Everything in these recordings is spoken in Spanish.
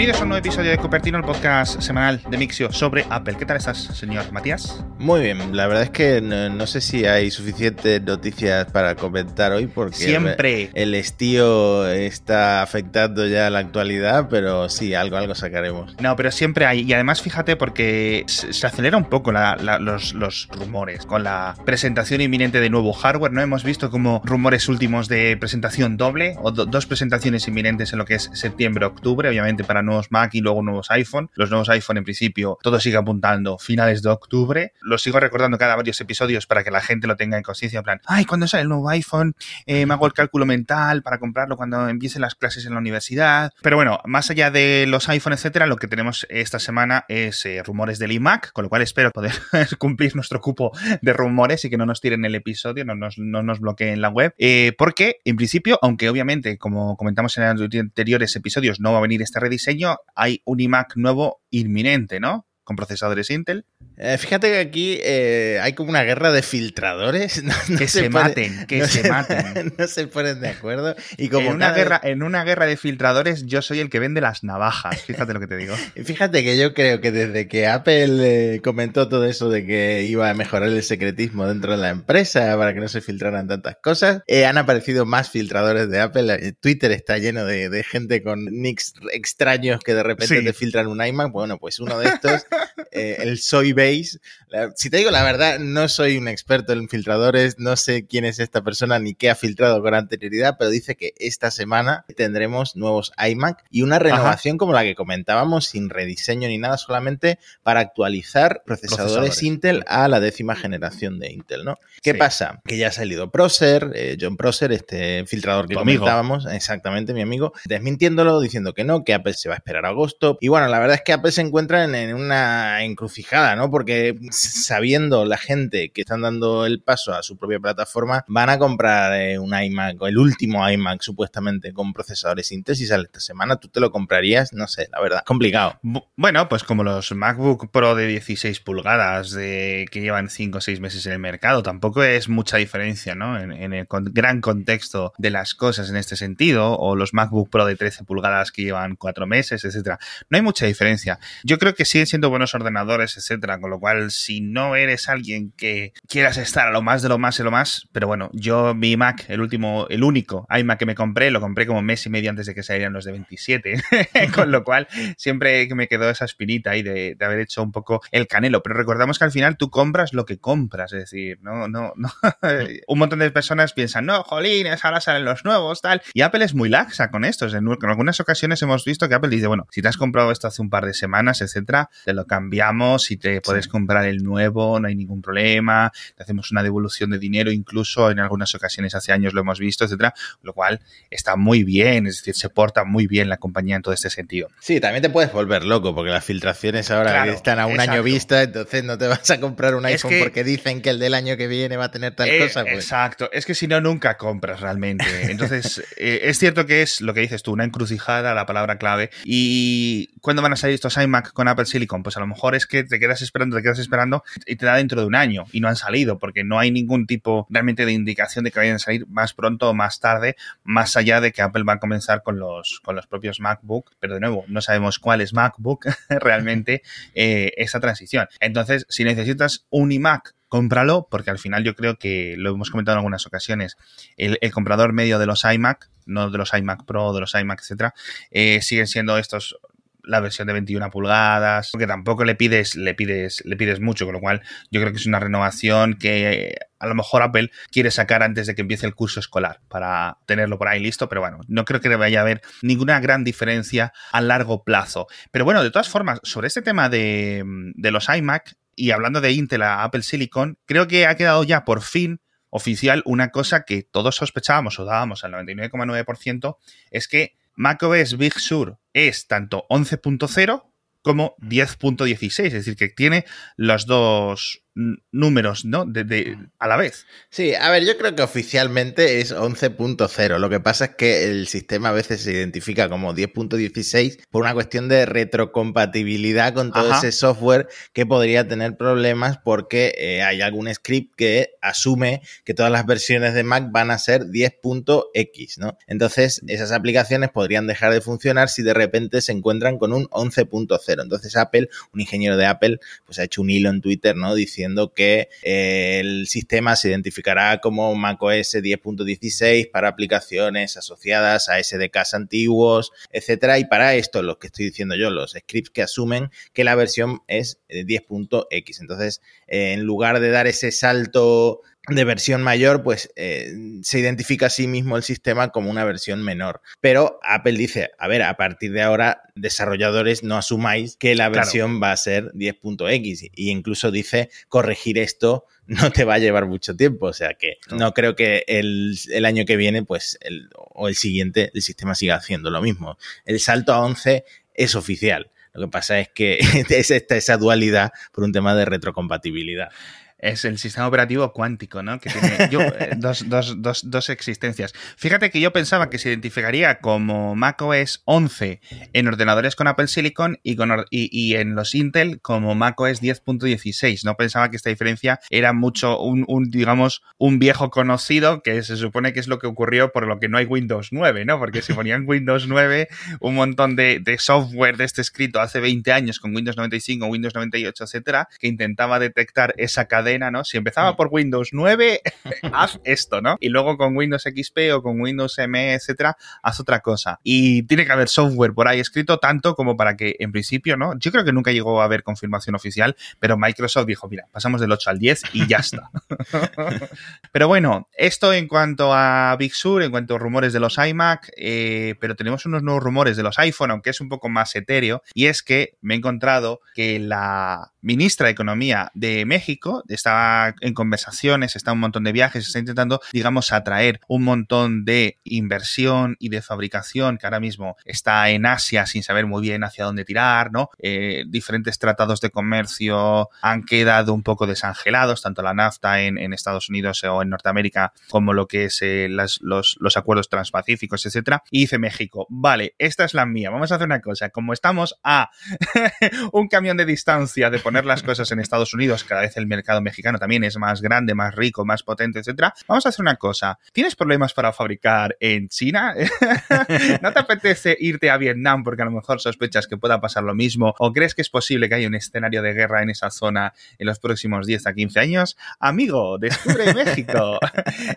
Bienvenidos a un nuevo episodio de Cupertino, el podcast semanal de Mixio sobre Apple. ¿Qué tal estás, señor Matías? Muy bien, la verdad es que no, sé si hay suficientes noticias para comentar hoy porque siempre el, estío está afectando ya la actualidad, pero sí, algo, algo sacaremos. No, pero siempre hay. Y además, fíjate, porque se acelera un poco los, los, rumores con la presentación inminente de nuevo hardware. No hemos visto como rumores últimos de presentación doble o dos presentaciones inminentes en lo que es septiembre-octubre, obviamente para nuevos Mac y luego nuevos iPhone. Los nuevos iPhone en principio todo sigue apuntando finales de octubre. Lo sigo recordando cada varios episodios para que la gente lo tenga en conciencia, en plan, ay, cuando sale el nuevo iPhone? Eh, me hago el cálculo mental para comprarlo cuando empiecen las clases en la universidad. Pero bueno, más allá de los iPhone, etcétera, lo que tenemos esta semana es eh, rumores del iMac, con lo cual espero poder cumplir nuestro cupo de rumores y que no nos tiren el episodio, no nos, no nos bloqueen la web. Eh, porque, en principio, aunque obviamente, como comentamos en anteriores episodios, no va a venir este rediseño, hay un iMac nuevo inminente, ¿no? Con procesadores Intel. Eh, fíjate que aquí eh, hay como una guerra de filtradores. que se, maten, que se, maten. no se ponen de acuerdo. Y como en una, guerra, en una guerra de filtradores, yo soy el que vende las navajas. Fíjate lo que te digo. Fíjate que yo creo que desde que Apple eh, comentó todo eso de que iba a mejorar el secretismo dentro de la empresa para que no se filtraran tantas cosas, han aparecido más filtradores de Apple. Twitter está lleno de, gente con nicks extraños que de repente te filtran un iMac. Bueno, pues uno de estos, el Soy si te digo la verdad, no soy un experto en filtradores, no sé quién es esta persona ni qué ha filtrado con anterioridad, pero dice que esta semana tendremos nuevos iMac y una renovación como la que comentábamos, sin rediseño ni nada, solamente para actualizar procesadores, Intel a la décima generación de Intel, ¿no? ¿Qué pasa? Que ya ha salido Procer, eh, John Procer, este filtrador que comentábamos, exactamente mi amigo, desmintiéndolo, diciendo que no, que Apple se va a esperar a agosto. Y bueno, la verdad es que Apple se encuentra en una encrucijada, ¿no? porque sabiendo la gente que están dando el paso a su propia plataforma, van a comprar eh, un iMac, el último iMac supuestamente con procesadores sale esta semana, ¿tú te lo comprarías? No sé, la verdad, complicado. Bueno, pues como los MacBook Pro de 16 pulgadas que llevan 5 o 6 meses en el mercado, tampoco es mucha diferencia, ¿no? En, el gran contexto de las cosas en este sentido, o los MacBook Pro de 13 pulgadas que llevan 4 meses, etcétera. No hay mucha diferencia. Yo creo que siguen siendo buenos ordenadores, etcétera, con lo cual si no eres alguien que quieras estar a lo más de lo más de lo más, pero bueno, yo mi Mac, el último, el único iMac que me compré, lo compré como mes y medio antes de que salieran los de 27, con lo cual siempre me quedó esa espinita ahí de, haber hecho un poco el canelo, pero recordamos que al final tú compras lo que compras, es decir, no, no, no, un montón de personas piensan, no, jolines, ahora salen los nuevos, tal, y Apple es muy laxa con esto, en algunas ocasiones hemos visto que Apple dice, bueno, si te has comprado esto hace un par de semanas, etcétera, te lo cambiamos y te puedes comprar el nuevo, no hay ningún problema, te hacemos una devolución de dinero, incluso en algunas ocasiones hace años lo hemos visto, etcétera, lo cual está muy bien, es decir, se porta muy bien la compañía en todo este sentido. Sí, también te puedes volver loco, porque las filtraciones ahora están a un año vista, entonces no te vas a comprar un iPhone porque dicen que el del año que viene va a tener tal eh, cosa. Pues. Exacto, es que si no, nunca compras realmente. Entonces, eh, es cierto que es lo que dices tú, una encrucijada, la palabra clave. ¿Y cuándo van a salir estos iMac con Apple Silicon? Pues a lo mejor es que te quedas esperando, te quedas esperando y te da dentro de un año y no han salido porque no hay ningún tipo realmente de indicación de que vayan a salir más pronto o más tarde, más allá de que Apple va a comenzar con los, con los propios MacBook, pero de nuevo, no sabemos cuál es MacBook realmente eh, esa transición. Entonces, si necesitas un iMac cómpralo, porque al final yo creo que lo hemos comentado en algunas ocasiones, el, comprador medio de los iMac, no de los iMac Pro, de los iMac, etcétera, eh, siguen siendo estos la versión de 21 pulgadas, porque tampoco le pides, le pides, le pides mucho, con lo cual yo creo que es una renovación que a lo mejor Apple quiere sacar antes de que empiece el curso escolar para tenerlo por ahí listo, pero bueno, no creo que vaya a haber ninguna gran diferencia a largo plazo. Pero bueno, de todas formas, sobre este tema de, de los iMac y hablando de Intel a Apple Silicon, creo que ha quedado ya por fin oficial una cosa que todos sospechábamos o dábamos al 99,9%, es que macOS Big Sur es tanto 11.0 como 10.16, es decir, que tiene los dos números, ¿no? De, a la vez. Sí, a ver, yo creo que oficialmente es 11.0. Lo que pasa es que el sistema a veces se identifica como 10.16 por una cuestión de retrocompatibilidad con todo ese software que podría tener problemas porque eh, hay algún script que asume que todas las versiones de Mac van a ser 10.x, ¿no? Entonces, esas aplicaciones podrían dejar de funcionar si de repente se encuentran con un 11.0. Entonces, Apple, un ingeniero de Apple, pues ha hecho un hilo en Twitter, ¿no? Diciendo que eh, el sistema se identificará como macOS 10.16 para aplicaciones asociadas a SDKs antiguos, etcétera. Y para esto, lo que estoy diciendo yo, los scripts que asumen que la versión es 10.x. Entonces, eh, en lugar de dar ese salto de versión mayor, pues eh, se identifica a sí mismo el sistema como una versión menor. Pero Apple dice, a ver, a partir de ahora, desarrolladores, no asumáis que la versión va a ser 10.x. Y incluso dice, corregir esto no te va a llevar mucho tiempo. O sea que no, creo que el, año que viene, pues, o el siguiente, el sistema siga haciendo lo mismo. El salto a 11 es oficial. Lo que pasa es que es esa dualidad por un tema de retrocompatibilidad es el sistema operativo cuántico, ¿no? Que tiene eh, dos, existencias. Fíjate que yo pensaba que se identificaría como macOS 11 en ordenadores con Apple Silicon y, con, y, en los Intel como macOS 10.16. No pensaba que esta diferencia era mucho, un, digamos, un viejo conocido que se supone que es lo que ocurrió por lo que no hay Windows 9, ¿no? Porque si ponían Windows 9, un montón de, software de este escrito hace 20 años con Windows 95, Windows 98, etcétera, que intentaba detectar esa cadena ¿no? Si empezaba por Windows 9, haz esto, ¿no? Y luego con Windows XP o con Windows ME, etcétera, haz otra cosa. Y tiene que haber software por ahí escrito tanto como para que, en principio, ¿no? Yo creo que nunca llegó a haber confirmación oficial, pero Microsoft dijo, mira, pasamos del 8 al 10 y ya está. pero bueno, esto en cuanto a Big Sur, en cuanto a rumores de los iMac, eh, pero tenemos unos nuevos rumores de los iPhone, aunque es un poco más etéreo, y es que me he encontrado que la ministra de Economía de México está en conversaciones, está en un montón de viajes, está intentando, digamos, atraer un montón de inversión y de fabricación que ahora mismo está en Asia sin saber muy bien hacia dónde tirar, ¿no? Eh, diferentes tratados de comercio han quedado un poco desangelados, tanto la NAFTA en, Estados Unidos o en Norteamérica como lo que es eh, los, los, acuerdos transpacíficos, etcétera. Y dice México, vale, esta es la mía, vamos a hacer una cosa, como estamos a un camión de distancia de poner las cosas en Estados Unidos, cada vez el mercado mexicano también es más grande, más rico, más potente, etcétera. Vamos a hacer una cosa. ¿Tienes problemas para fabricar en China? ¿No te apetece irte a Vietnam porque a lo mejor sospechas que pueda pasar lo mismo? ¿O crees que es posible que haya un escenario de guerra en esa zona en los próximos 10 a 15 años? Amigo, descubre México.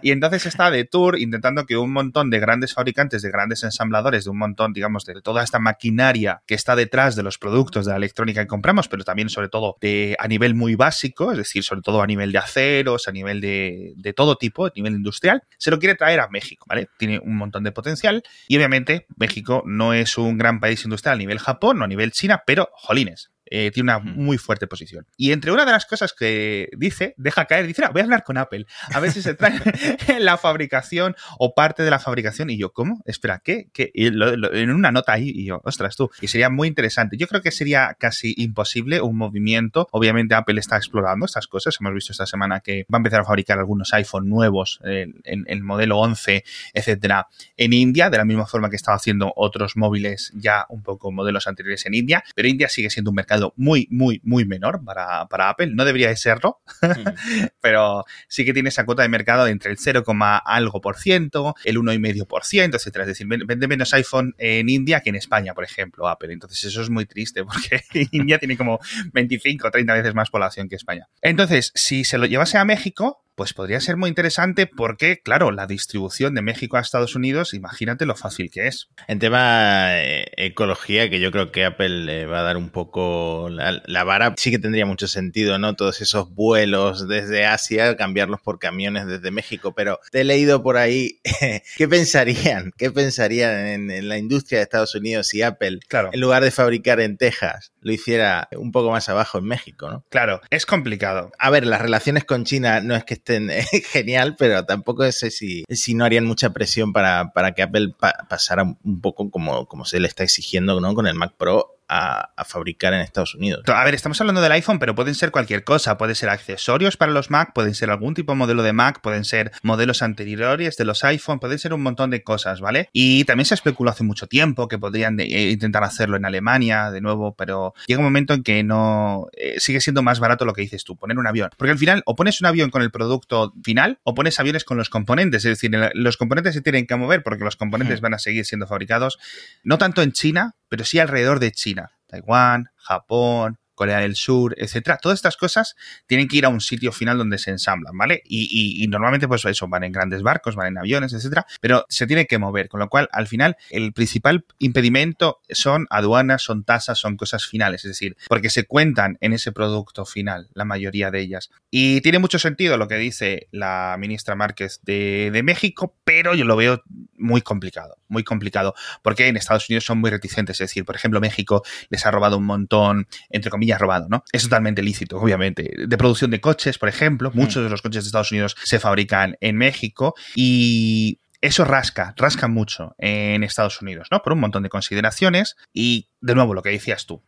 y entonces está de tour intentando que un montón de grandes fabricantes, de grandes ensambladores, de un montón, digamos, de toda esta maquinaria que está detrás de los productos de la electrónica que compramos, pero también sobre todo de, a nivel muy básico, es decir, sobre todo a nivel de aceros, a nivel de, de todo tipo, a nivel industrial, se lo quiere traer a México, ¿vale? Tiene un montón de potencial y obviamente México no es un gran país industrial a nivel Japón o a nivel China, pero jolines, eh, tiene una muy fuerte posición. Y entre una de las cosas que dice, deja caer, dice, voy a hablar con Apple, a ver si se trae la fabricación o parte de la fabricación. Y yo, ¿cómo? Espera, ¿qué? ¿Qué? en una nota ahí, y yo, ostras, tú, y sería muy interesante. Yo creo que sería casi imposible un movimiento. Obviamente Apple está explorando estas cosas. Hemos visto esta semana que va a empezar a fabricar algunos iPhone nuevos en, el modelo 11, etcétera, en India, de la misma forma que estaba haciendo otros móviles ya un poco modelos anteriores en India. Pero India sigue siendo un mercado muy, muy, muy menor para, Apple. No debería de serlo, pero sí que tiene esa cuota de mercado entre el 0, algo por ciento, el 1,5 por ciento, etcétera. Es decir, vende menos iPhone en India que en España, por ejemplo, Apple. Entonces eso es muy triste porque India tiene como 25 o 30 veces más población que España. Entonces, si se lo llevase a México, pues podría ser muy interesante porque, claro, la distribución de México a Estados Unidos, imagínate lo fácil que es. En tema eh, ecología, que yo creo que Apple le va a dar un poco la, vara, sí que tendría mucho sentido, ¿no? Todos esos vuelos desde Asia, cambiarlos por camiones desde México, pero te he leído por ahí, ¿qué pensarían? ¿Qué pensarían en, la industria de Estados Unidos si Apple, claro. en lugar de fabricar en Texas, lo hiciera un poco más abajo en México, ¿no? Claro, es complicado. A ver, las relaciones con China no es que estén eh, genial, pero tampoco sé si, si no harían mucha presión para, para que Apple pasara un poco como, como se le está exigiendo ¿no? con el Mac Pro a, fabricar en Estados Unidos. A ver, estamos hablando del iPhone, pero pueden ser cualquier cosa. Pueden ser accesorios para los Mac, pueden ser algún tipo de modelo de Mac, pueden ser modelos anteriores de los iPhone, pueden ser un montón de cosas, ¿vale? Y también se especuló hace mucho tiempo que podrían eh, intentar hacerlo en Alemania de nuevo, pero llega un momento en que no eh, sigue siendo más barato lo que dices tú, poner un avión. Porque al final, o pones un avión con el producto final, o pones aviones con los componentes. Es decir, los componentes se tienen que mover porque los componentes hmm. van a seguir siendo fabricados, no tanto en China, pero sí alrededor de China. Taiwán, Japón, Corea del Sur, etcétera. Todas estas cosas tienen que ir a un sitio final donde se ensamblan, ¿vale? Y, normalmente, pues eso, van en grandes barcos, van en aviones, etcétera, pero se tiene que mover, con lo cual, al final, el principal impedimento son aduanas, son tasas, son cosas finales, es decir, porque se cuentan en ese producto final, la mayoría de ellas. Y tiene mucho sentido lo que dice la ministra Márquez de, México, pero yo lo veo muy complicado, muy complicado, porque en Estados Unidos son muy reticentes, es decir, por ejemplo, México les ha robado un montón, entre comillas, ha robado, ¿no? Es totalmente lícito, obviamente. De producción de coches, por ejemplo, mm. muchos de los coches de Estados Unidos se fabrican en México y eso rasca, rasca mucho en Estados Unidos, ¿no? Por un montón de consideraciones y, de nuevo, lo que decías tú,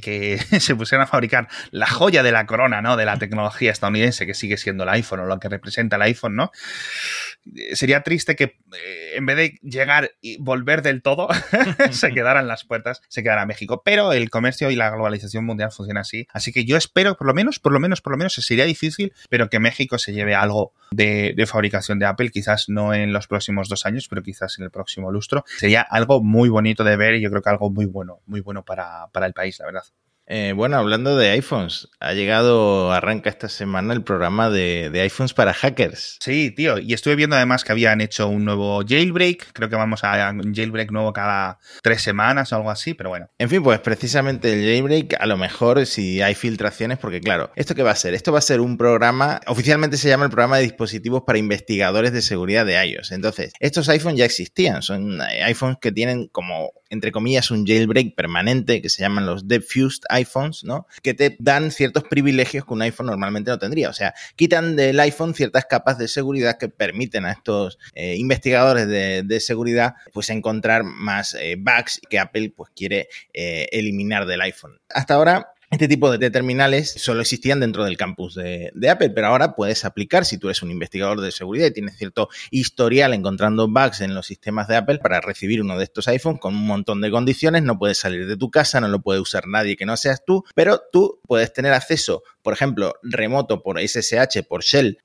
que se pusieran a fabricar la joya de la corona, ¿no? De la tecnología estadounidense, que sigue siendo el iPhone o lo que representa el iPhone, ¿no? Sería triste que eh, en vez de llegar y volver del todo, se quedaran las puertas, se quedara México. Pero el comercio y la globalización mundial funciona así. Así que yo espero, por lo menos, por lo menos, por lo menos, sería difícil, pero que México se lleve algo de, de fabricación de Apple, quizás no en los próximos dos años, pero quizás en el próximo lustro. Sería algo muy bonito de ver y yo creo que algo muy bueno, muy bueno para, para el país la verdad. Eh, bueno, hablando de iPhones, ha llegado, arranca esta semana el programa de, iPhones para hackers. Sí, tío, y estuve viendo además que habían hecho un nuevo jailbreak, creo que vamos a un jailbreak nuevo cada tres semanas o algo así, pero bueno. En fin, pues precisamente el jailbreak, a lo mejor si hay filtraciones, porque claro, ¿esto qué va a ser? Esto va a ser un programa, oficialmente se llama el programa de dispositivos para investigadores de seguridad de iOS. Entonces, estos iPhones ya existían, son iPhones que tienen como entre comillas, un jailbreak permanente que se llaman los Defused iPhones, ¿no? Que te dan ciertos privilegios que un iPhone normalmente no tendría. O sea, quitan del iPhone ciertas capas de seguridad que permiten a estos eh, investigadores de, seguridad pues encontrar más eh, bugs que Apple pues quiere eh, eliminar del iPhone. Hasta ahora este tipo de terminales solo existían dentro del campus de, Apple, pero ahora puedes aplicar si tú eres un investigador de seguridad y tienes cierto historial encontrando bugs en los sistemas de Apple para recibir uno de estos iPhones con un montón de condiciones. No puedes salir de tu casa, no lo puede usar nadie que no seas tú, pero tú puedes tener acceso, por ejemplo, remoto por SSH, por Shell,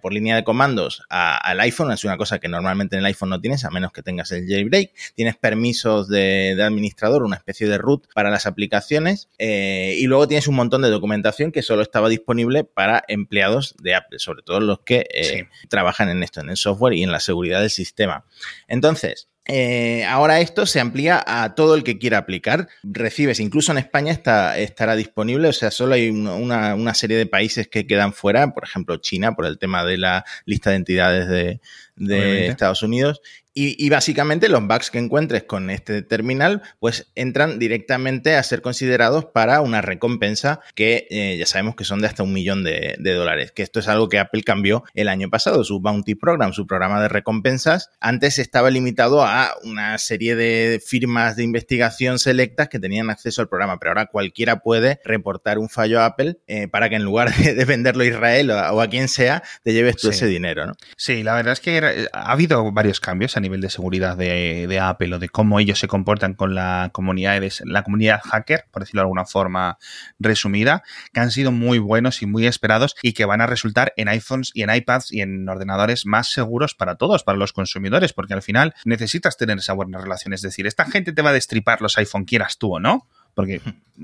por línea de comandos al iPhone. Es una cosa que normalmente en el iPhone no tienes, a menos que tengas el jailbreak. Tienes permisos de, administrador, una especie de root para las aplicaciones. Eh, eh, y luego tienes un montón de documentación que solo estaba disponible para empleados de Apple, sobre todo los que eh, trabajan en esto, en el software y en la seguridad del sistema. Entonces, eh, ahora esto se amplía a todo el que quiera aplicar. Recibes, incluso en España está, estará disponible, o sea, solo hay una, serie de países que quedan fuera, por ejemplo China, por el tema de la lista de entidades de, de Estados Unidos, y, básicamente los bugs que encuentres con este terminal, pues entran directamente a ser considerados para una recompensa que eh, ya sabemos que son de hasta un millón de, dólares. Que esto es algo que Apple cambió el año pasado, su Bounty Program, su programa de recompensas. Antes estaba limitado a una serie de firmas de investigación selectas que tenían acceso al programa, pero ahora cualquiera puede reportar un fallo a Apple eh, para que en lugar de, venderlo a Israel o a, quien sea, te lleves tú ese dinero. ¿no? Sí, la verdad es que ha habido varios cambios nivel de seguridad de, Apple o de cómo ellos se comportan con la comunidad, la comunidad hacker, por decirlo de alguna forma resumida, que han sido muy buenos y muy esperados y que van a resultar en iPhones y en iPads y en ordenadores más seguros para todos, para los consumidores, porque al final necesitas tener esa buena relación. Es decir, esta gente te va a destripar los iPhone, quieras tú o no porque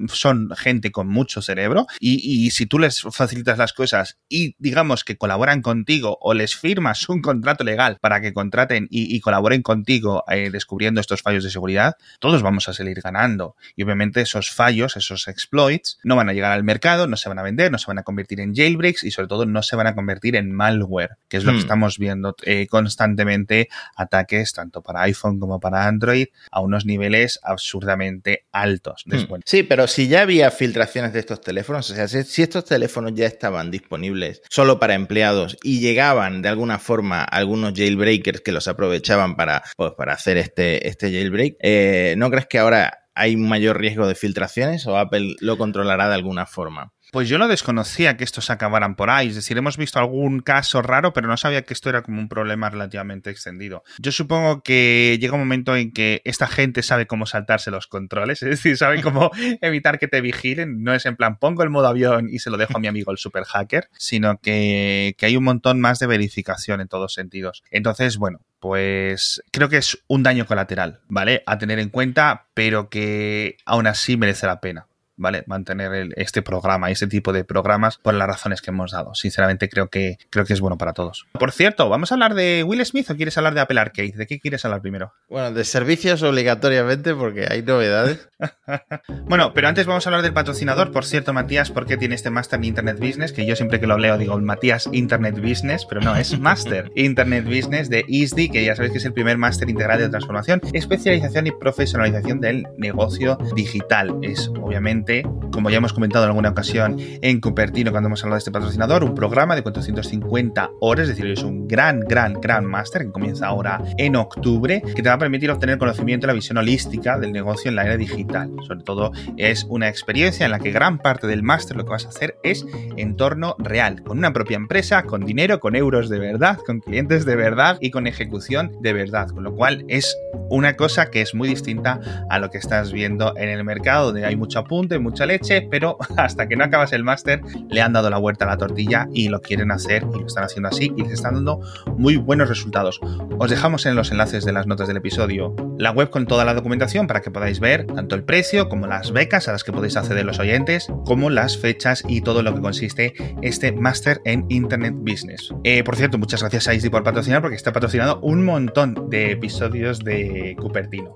son gente con mucho cerebro y, si tú les facilitas las cosas y digamos que colaboran contigo o les firmas un contrato legal para que contraten y, colaboren contigo eh, descubriendo estos fallos de seguridad, todos vamos a salir ganando. Y obviamente esos fallos, esos exploits, no van a llegar al mercado, no se van a vender, no se van a convertir en jailbreaks y sobre todo no se van a convertir en malware, que es lo que hmm. estamos viendo eh, constantemente, ataques tanto para iPhone como para Android a unos niveles absurdamente altos. Hmm. Sí, pero si ya había filtraciones de estos teléfonos, o sea, si, estos teléfonos ya estaban disponibles solo para empleados y llegaban de alguna forma algunos jailbreakers que los aprovechaban para, pues, para hacer este, este jailbreak, eh, ¿no crees que ahora ¿hay un mayor riesgo de filtraciones o Apple lo controlará de alguna forma? Pues yo no desconocía que estos acabaran por ahí. Es decir, hemos visto algún caso raro, pero no sabía que esto era como un problema relativamente extendido. Yo supongo que llega un momento en que esta gente sabe cómo saltarse los controles, es decir, sabe cómo evitar que te vigilen. No es en plan, pongo el modo avión y se lo dejo a mi amigo el super hacker, sino que, que hay un montón más de verificación en todos sentidos. Entonces, bueno, pues creo que es un daño colateral, ¿vale? A tener en cuenta, pero que aún así merece la pena. ¿Vale? Mantener este programa, ese tipo de programas, por las razones que hemos dado. Sinceramente, creo que, creo que es bueno para todos. Por cierto, ¿vamos a hablar de Will Smith o quieres hablar de Apple Arcade? ¿De qué quieres hablar primero? Bueno, de servicios obligatoriamente, porque hay novedades. bueno, pero antes vamos a hablar del patrocinador. Por cierto, Matías, ¿por qué tiene este Master en Internet Business? Que yo siempre que lo leo digo Matías Internet Business, pero no, es Master Internet Business de ISDI, que ya sabéis que es el primer máster integral de transformación, especialización y profesionalización del negocio digital. Es obviamente como ya hemos comentado en alguna ocasión en Cupertino cuando hemos hablado de este patrocinador, un programa de 450 horas, es decir, es un gran, gran, gran máster que comienza ahora en octubre, que te va a permitir obtener conocimiento y la visión holística del negocio en la era digital. Sobre todo es una experiencia en la que gran parte del máster lo que vas a hacer es entorno real, con una propia empresa, con dinero, con euros de verdad, con clientes de verdad y con ejecución de verdad, con lo cual es una cosa que es muy distinta a lo que estás viendo en el mercado, donde hay mucho apunte, mucha leche, pero hasta que no acabas el máster le han dado la vuelta a la tortilla y lo quieren hacer y lo están haciendo así y les están dando muy buenos resultados. Os dejamos en los enlaces de las notas del episodio la web con toda la documentación para que podáis ver tanto el precio como las becas a las que podéis acceder los oyentes, como las fechas y todo lo que consiste este máster en Internet Business. Eh, por cierto, muchas gracias a Isdi por patrocinar porque está patrocinando un montón de episodios de Cupertino.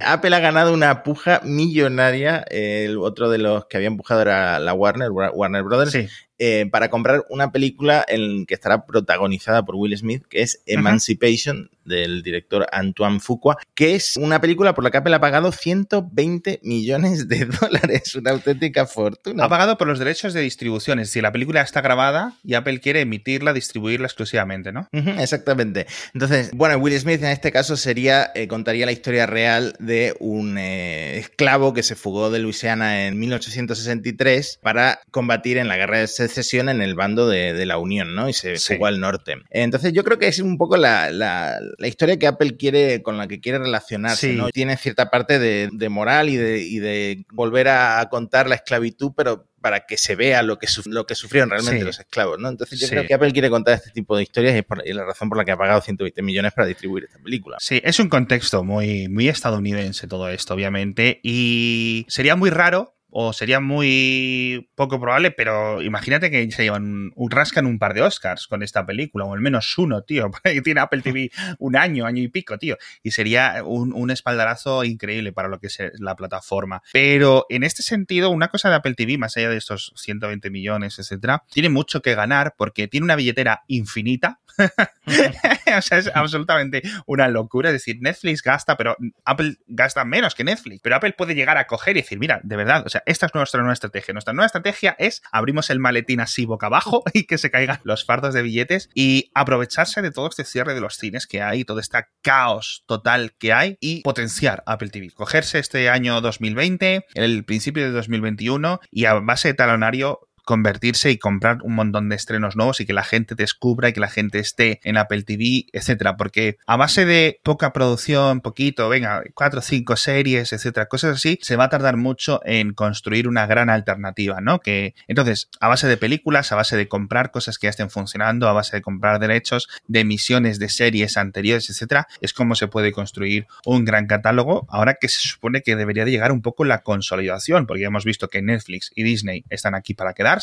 Apple ha ganado una puja millonaria. El otro de los que había empujado era la Warner, Warner Brothers. Eh, para comprar una película en que estará protagonizada por Will Smith, que es Emancipation, del director Antoine Fuqua, que es una película por la que Apple ha pagado 120 millones de dólares, una auténtica fortuna. Ha pagado por los derechos de distribución, es decir, la película está grabada y Apple quiere emitirla, distribuirla exclusivamente, ¿no? exactamente. Entonces, bueno, Will Smith en este caso sería, eh, contaría la historia real de un eh, esclavo que se fugó de Luisiana en 1863 para combatir en la guerra de secesión en el bando de, la Unión, ¿no? Y se fugó al norte. Entonces yo creo que es un poco la, historia que Apple quiere, con la que quiere relacionarse, ¿no? Tiene cierta parte de, moral y de, volver a contar la esclavitud, pero para que se vea lo que, lo que sufrieron realmente los esclavos, ¿no? Entonces yo creo que Apple quiere contar este tipo de historias y es, la razón por la que ha pagado 120 millones para distribuir esta película. Sí, es un contexto muy, muy estadounidense todo esto, obviamente, y sería muy raro o sería muy poco probable, pero imagínate que se llevan un, rascan un par de Oscars con esta película, o al menos uno, tío, porque tiene Apple TV un año, año y pico, tío, y sería un, espaldarazo increíble para lo que es la plataforma. Pero en este sentido, una cosa de Apple TV, más allá de estos 120 millones, etcétera, tiene mucho que ganar porque tiene una billetera infinita. o sea, es absolutamente una locura. Es decir, Netflix gasta, pero Apple gasta menos que Netflix. Pero Apple puede llegar a coger y decir, mira, de verdad, o sea, esta es nuestra nueva estrategia. Nuestra nueva estrategia es abrimos el maletín así boca abajo y que se caigan los fardos de billetes y aprovecharse de todo este cierre de los cines que hay, todo este caos total que hay y potenciar Apple TV. Cogerse este año 2020, el principio de 2021 y a base de talonario convertirse y comprar un montón de estrenos nuevos y que la gente descubra y que la gente esté en Apple TV, etcétera. Porque a base de poca producción, poquito, venga, cuatro o cinco series, etcétera, cosas así, se va a tardar mucho en construir una gran alternativa, ¿no? Que entonces, a base de películas, a base de comprar cosas que ya estén funcionando, a base de comprar derechos de emisiones de series anteriores, etcétera, es como se puede construir un gran catálogo. Ahora que se supone que debería de llegar un poco la consolidación, porque ya hemos visto que Netflix y Disney están aquí para quedar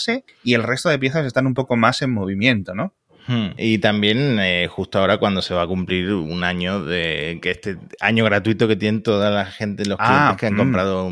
y el resto de piezas están un poco más en movimiento, ¿no? Hmm. Y también eh, justo ahora cuando se va a cumplir un año de que este año gratuito que tienen toda la gente, los clientes ah, que han mm. comprado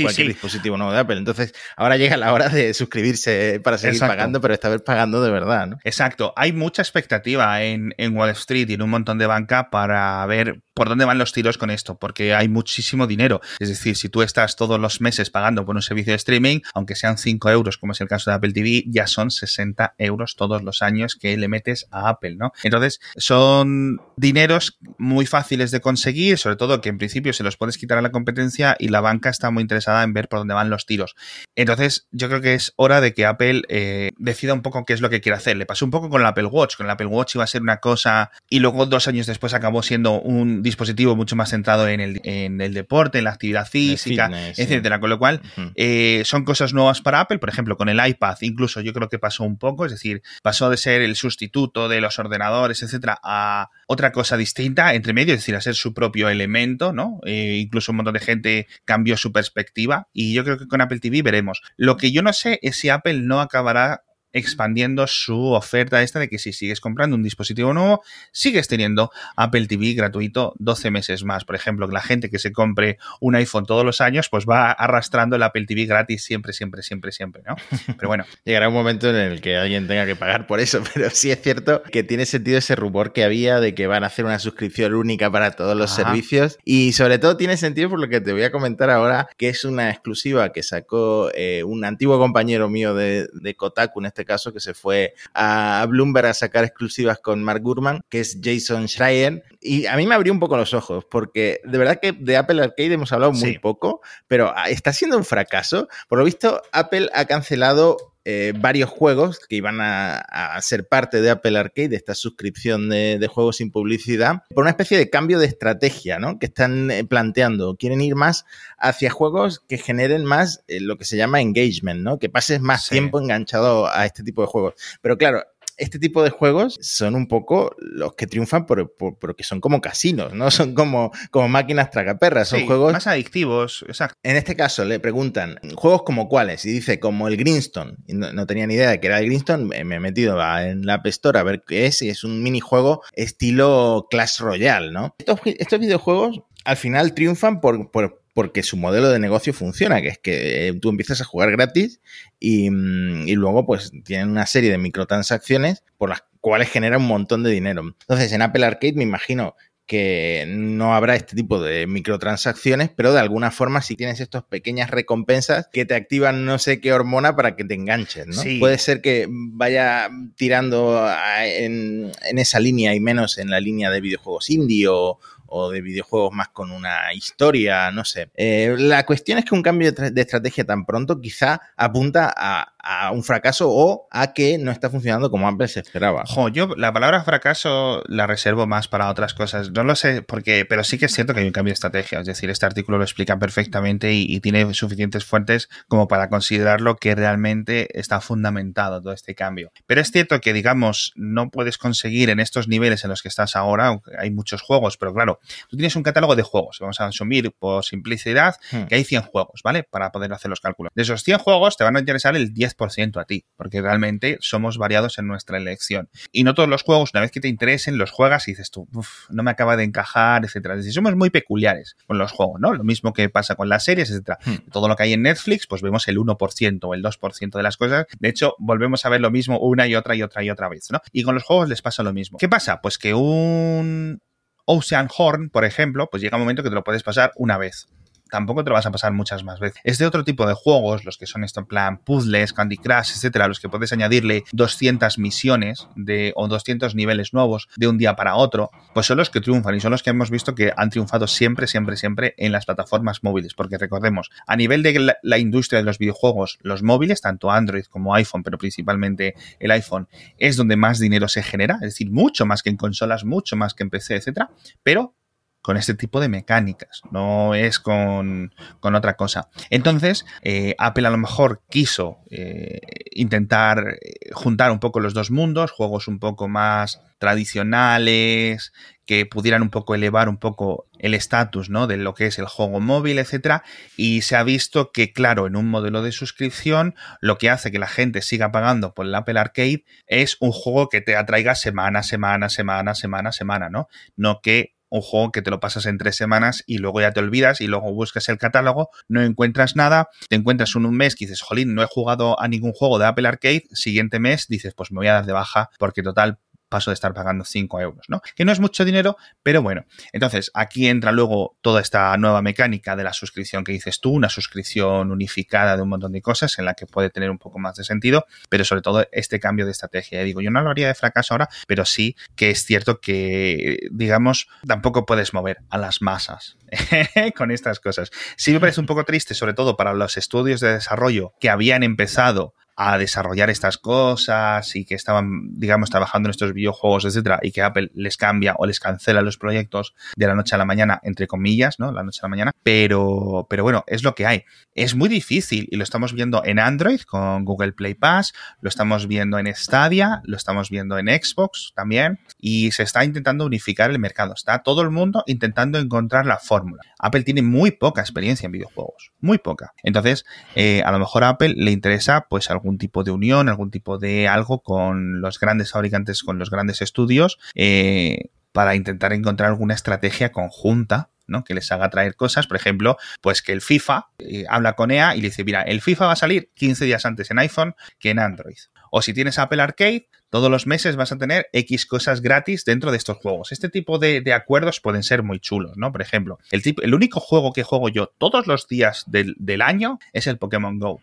cualquier dispositivo nuevo de Apple. Entonces, ahora llega la hora de suscribirse para seguir pagando, pero esta vez pagando de verdad, ¿no? Exacto. Hay mucha expectativa en, en Wall Street y en un montón de banca para ver por dónde van los tiros con esto, porque hay muchísimo dinero. Es decir, si tú estás todos los meses pagando por un servicio de streaming, aunque sean 5 euros, como es el caso de Apple TV, ya son 60 euros todos los años que le metes a Apple, ¿no? Entonces, son dineros muy fáciles de conseguir, sobre todo que en principio se los puedes quitar a la competencia y la banca está muy interesada en ver por dónde van los tiros. Entonces, yo creo que es hora de que Apple eh, decida un poco qué es lo que quiere hacer. Le pasó un poco con el Apple Watch. Con el Apple Watch iba a ser una cosa y luego dos años después acabó siendo un dispositivo mucho más centrado en el, en el deporte, en la actividad física, etcétera. Con lo cual, eh, son cosas nuevas para Apple. Por ejemplo, con el iPad, incluso yo creo que pasó un poco. Es decir, pasó de ser el sustituto de los ordenadores, etcétera, a otra cosa distinta entre medio, es decir, a ser su propio elemento, ¿no? Eh, incluso un montón de gente cambió su perspectiva y yo creo que con Apple TV veremos. Lo que yo no sé es si Apple no acabará expandiendo su oferta esta de que si sigues comprando un dispositivo nuevo, sigues teniendo Apple TV gratuito 12 meses más. Por ejemplo, que la gente que se compre un iPhone todos los años, pues va arrastrando el Apple TV gratis siempre, siempre, siempre, siempre, ¿no? Pero bueno. Llegará un momento en el que alguien tenga que pagar por eso, pero sí es cierto que tiene sentido ese rumor que había de que van a hacer una suscripción única para todos los servicios y sobre todo tiene sentido por lo que te voy a comentar ahora, que es una exclusiva que sacó eh, un antiguo compañero mío de, de Kotaku, en este caso, que se fue a Bloomberg a sacar exclusivas con Mark Gurman, que es Jason Schreier. Y a mí me abrió un poco los ojos, porque de verdad que de Apple Arcade hemos hablado muy poco, pero está siendo un fracaso. Por lo visto, Apple ha cancelado eh, varios juegos que iban a, ser parte de Apple Arcade, de esta suscripción de, juegos sin publicidad, por una especie de cambio de estrategia, ¿no? Que están eh, planteando. Quieren ir más hacia juegos que generen más eh, lo que se llama engagement, ¿no? Que pases más tiempo enganchado a este tipo de juegos. Pero claro, este tipo de juegos son un poco los que triunfan por, porque son como casinos, ¿no? Son como, como máquinas tragaperras, son juegos... Más adictivos, exacto. En este caso le preguntan, ¿juegos como cuáles? Y dice, como el Greenstone. Y no, tenía ni idea de que era el Greenstone, me he metido en la App Store a ver qué es, y es un minijuego estilo Clash Royale, ¿no? Estos, estos videojuegos al final triunfan por, porque su modelo de negocio funciona, que es que eh, tú empiezas a jugar gratis mm, y, luego pues tienen una serie de microtransacciones por las cuales genera un montón de dinero. Entonces en Apple Arcade me imagino que no habrá este tipo de microtransacciones, pero de alguna forma sí tienes estas pequeñas recompensas que te activan no sé qué hormona para que te enganches, ¿no? Puede ser que vaya tirando en, en, esa línea y menos en la línea de videojuegos indie o, o de videojuegos más con una historia, no sé. Eh, la cuestión es que un cambio de, estrategia tan pronto quizá apunta a, un fracaso o a que no está funcionando como Apple se esperaba. Jo, yo la palabra fracaso la reservo más para otras cosas. No lo sé porque, pero sí que es cierto que hay un cambio de estrategia. Es decir, este artículo lo explica perfectamente y, tiene suficientes fuentes como para considerarlo que realmente está fundamentado todo este cambio. Pero es cierto que, digamos, no puedes conseguir en estos niveles en los que estás ahora, hay muchos juegos, pero claro, tú tienes un catálogo de juegos. Vamos a asumir por simplicidad hmm. que hay 100 juegos, ¿vale? Para poder hacer los cálculos. De esos 100 juegos te van a interesar el 10% a ti, porque realmente somos variados en nuestra elección. Y no todos los juegos, una vez que te interesen, los juegas y dices tú, no me acaba de encajar, etcétera. Es decir, somos muy peculiares con los juegos, ¿no? Lo mismo que pasa con las series, etcétera. Hmm. Todo lo que hay en Netflix, pues vemos el 1% o el 2% de las cosas. De hecho, volvemos a ver lo mismo una y otra y otra y otra vez, ¿no? Y con los juegos les pasa lo mismo. ¿Qué pasa? Pues que un Ocean Horn, por ejemplo, pues llega un momento que te lo puedes pasar una vez tampoco te lo vas a pasar muchas más veces. Es de otro tipo de juegos, los que son esto en plan puzzles, Candy Crush, etcétera, los que puedes añadirle 200 misiones de, o 200 niveles nuevos de un día para otro, pues son los que triunfan y son los que hemos visto que han triunfado siempre, siempre, siempre en las plataformas móviles. Porque recordemos, a nivel de la, industria de los videojuegos, los móviles, tanto Android como iPhone, pero principalmente el iPhone, es donde más dinero se genera, es decir, mucho más que en consolas, mucho más que en PC, etcétera, pero con este tipo de mecánicas, no es con, otra cosa. Entonces, eh, Apple a lo mejor quiso eh, intentar eh, juntar un poco los dos mundos, juegos un poco más tradicionales, que pudieran un poco elevar un poco el estatus ¿no? de lo que es el juego móvil, etcétera, y se ha visto que, claro, en un modelo de suscripción, lo que hace que la gente siga pagando por el Apple Arcade es un juego que te atraiga semana, semana, semana, semana, semana, ¿no? No que un juego que te lo pasas en tres semanas y luego ya te olvidas y luego buscas el catálogo, no encuentras nada, te encuentras un, un mes que dices, jolín, no he jugado a ningún juego de Apple Arcade, siguiente mes dices, pues me voy a dar de baja porque total paso de estar pagando 5 euros, ¿no? Que no es mucho dinero, pero bueno. Entonces, aquí entra luego toda esta nueva mecánica de la suscripción que dices tú, una suscripción unificada de un montón de cosas en la que puede tener un poco más de sentido, pero sobre todo este cambio de estrategia. digo, yo no lo haría de fracaso ahora, pero sí que es cierto que, digamos, tampoco puedes mover a las masas con estas cosas. Sí me parece un poco triste, sobre todo para los estudios de desarrollo que habían empezado a desarrollar estas cosas y que estaban, digamos, trabajando en estos videojuegos, etcétera, y que Apple les cambia o les cancela los proyectos de la noche a la mañana, entre comillas, ¿no? La noche a la mañana. Pero, pero bueno, es lo que hay. Es muy difícil y lo estamos viendo en Android con Google Play Pass, lo estamos viendo en Stadia, lo estamos viendo en Xbox también, y se está intentando unificar el mercado. Está todo el mundo intentando encontrar la fórmula. Apple tiene muy poca experiencia en videojuegos, muy poca. Entonces, eh, a lo mejor a Apple le interesa, pues, algún tipo de unión, algún tipo de algo con los grandes fabricantes, con los grandes estudios, eh, para intentar encontrar alguna estrategia conjunta ¿no? que les haga traer cosas, por ejemplo, pues que el FIFA eh, habla con EA y le dice, mira, el FIFA va a salir 15 días antes en iPhone que en Android. O si tienes Apple Arcade, todos los meses vas a tener X cosas gratis dentro de estos juegos. Este tipo de, acuerdos pueden ser muy chulos, ¿no? Por ejemplo, el, el único juego que juego yo todos los días del, del año es el Pokémon Go,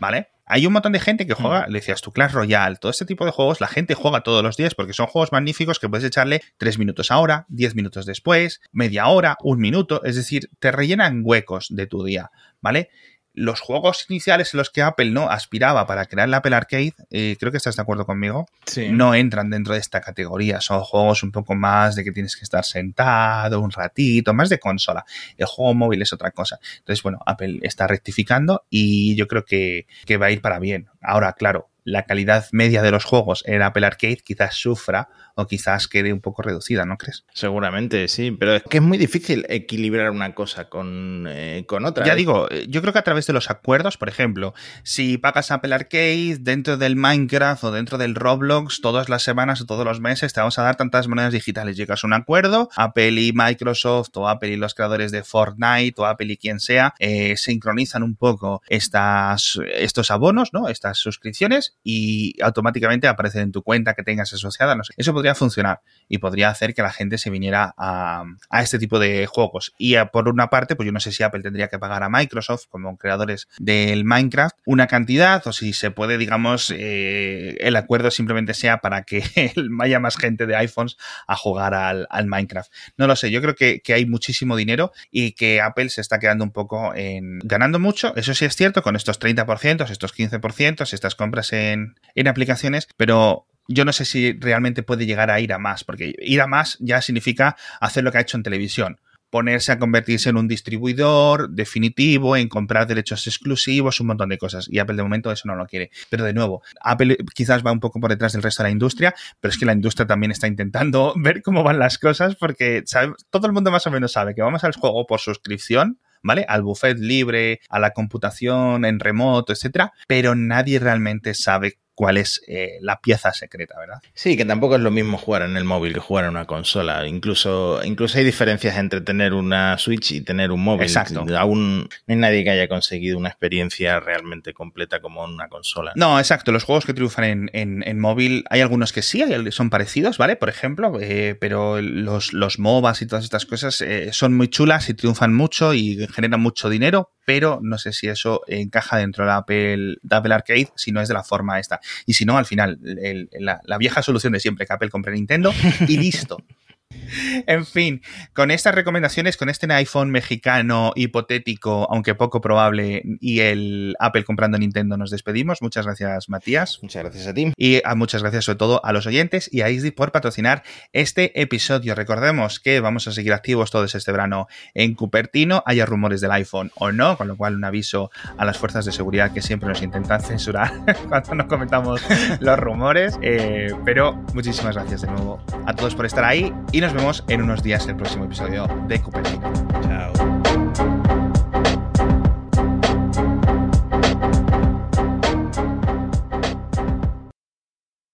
¿vale? Hay un montón de gente que juega, le decías tu Clash Royale, todo este tipo de juegos, la gente juega todos los días porque son juegos magníficos que puedes echarle 3 minutos ahora, 10 minutos después, media hora, un minuto, es decir, te rellenan huecos de tu día, ¿vale? Los juegos iniciales en los que Apple no aspiraba para crear el Apple Arcade, eh, creo que estás de acuerdo conmigo, no entran dentro de esta categoría. Son juegos un poco más de que tienes que estar sentado un ratito, más de consola. El juego móvil es otra cosa. Entonces, bueno, Apple está rectificando y yo creo que, que va a ir para bien. Ahora, claro, la calidad media de los juegos en Apple Arcade quizás sufra o quizás quede un poco reducida, ¿no crees? Seguramente, sí, pero es que es muy difícil equilibrar una cosa con, eh, con otra. Ya ¿eh? digo, eh, yo creo que a través de los acuerdos, por ejemplo, si pagas Apple Arcade dentro del Minecraft o dentro del Roblox, todas las semanas o todos los meses te vamos a dar tantas monedas digitales. Llegas a un acuerdo, Apple y Microsoft o Apple y los creadores de Fortnite o Apple y quien sea, sincronizan un poco estas, estos abonos, ¿no? Estas suscripciones y automáticamente aparecen en tu cuenta que tengas asociada. No sé. Eso podría funcionar y podría hacer que la gente se viniera a, este tipo de juegos. Y por una parte, pues yo no sé si Apple tendría que pagar a Microsoft como creadores del Minecraft una cantidad o si se puede, digamos, eh, el acuerdo simplemente sea para que haya más gente de iPhones a jugar al, Minecraft. No lo sé, yo creo que, hay muchísimo dinero y que Apple se está quedando un poco en ganando mucho, eso sí es cierto, con estos 30%, estos 15%, estas compras en, en aplicaciones, pero yo no sé si realmente puede llegar a ir a más, porque ir a más ya significa hacer lo que ha hecho en televisión ponerse a convertirse en un distribuidor definitivo, en comprar derechos exclusivos, un montón de cosas. Y Apple de momento eso no lo quiere. Pero de nuevo, Apple quizás va un poco por detrás del resto de la industria, pero es que la industria también está intentando ver cómo van las cosas porque todo el mundo más o menos sabe que vamos al juego por suscripción. ¿Vale? Al buffet libre, a la computación en remoto, etcétera, pero nadie realmente sabe cuál es eh, la pieza secreta, ¿verdad? Sí, que tampoco es lo mismo jugar en el móvil que jugar en una consola. Incluso, incluso hay diferencias entre tener una Switch y tener un móvil. Exacto. Aún no hay nadie que haya conseguido una experiencia realmente completa como en una consola. No, exacto. Los juegos que triunfan en, móvil, hay algunos que sí, son parecidos, ¿vale? Por ejemplo, eh, pero los, los MOBAs y todas estas cosas eh, son muy chulas y triunfan mucho y generan mucho dinero, pero no sé si eso encaja dentro de la Apple, Apple Arcade si no es de la forma esta. Y si no, al final, la, la, vieja solución de siempre, que Apple compre Nintendo y listo. En fin, con estas recomendaciones, con este iPhone mexicano hipotético, aunque poco probable, y el Apple comprando Nintendo, nos despedimos. Muchas gracias, Matías. Muchas gracias a ti. Y a, muchas gracias sobre todo a los oyentes y a Easy por patrocinar este episodio. Recordemos que vamos a seguir activos todos este verano en Cupertino, haya rumores del iPhone o no, con lo cual un aviso a las fuerzas de seguridad que siempre nos intentan censurar cuando nos comentamos los rumores. Eh, pero muchísimas gracias de nuevo a todos por estar ahí y nos vemos en unos días el próximo episodio de Cupertino. Chao.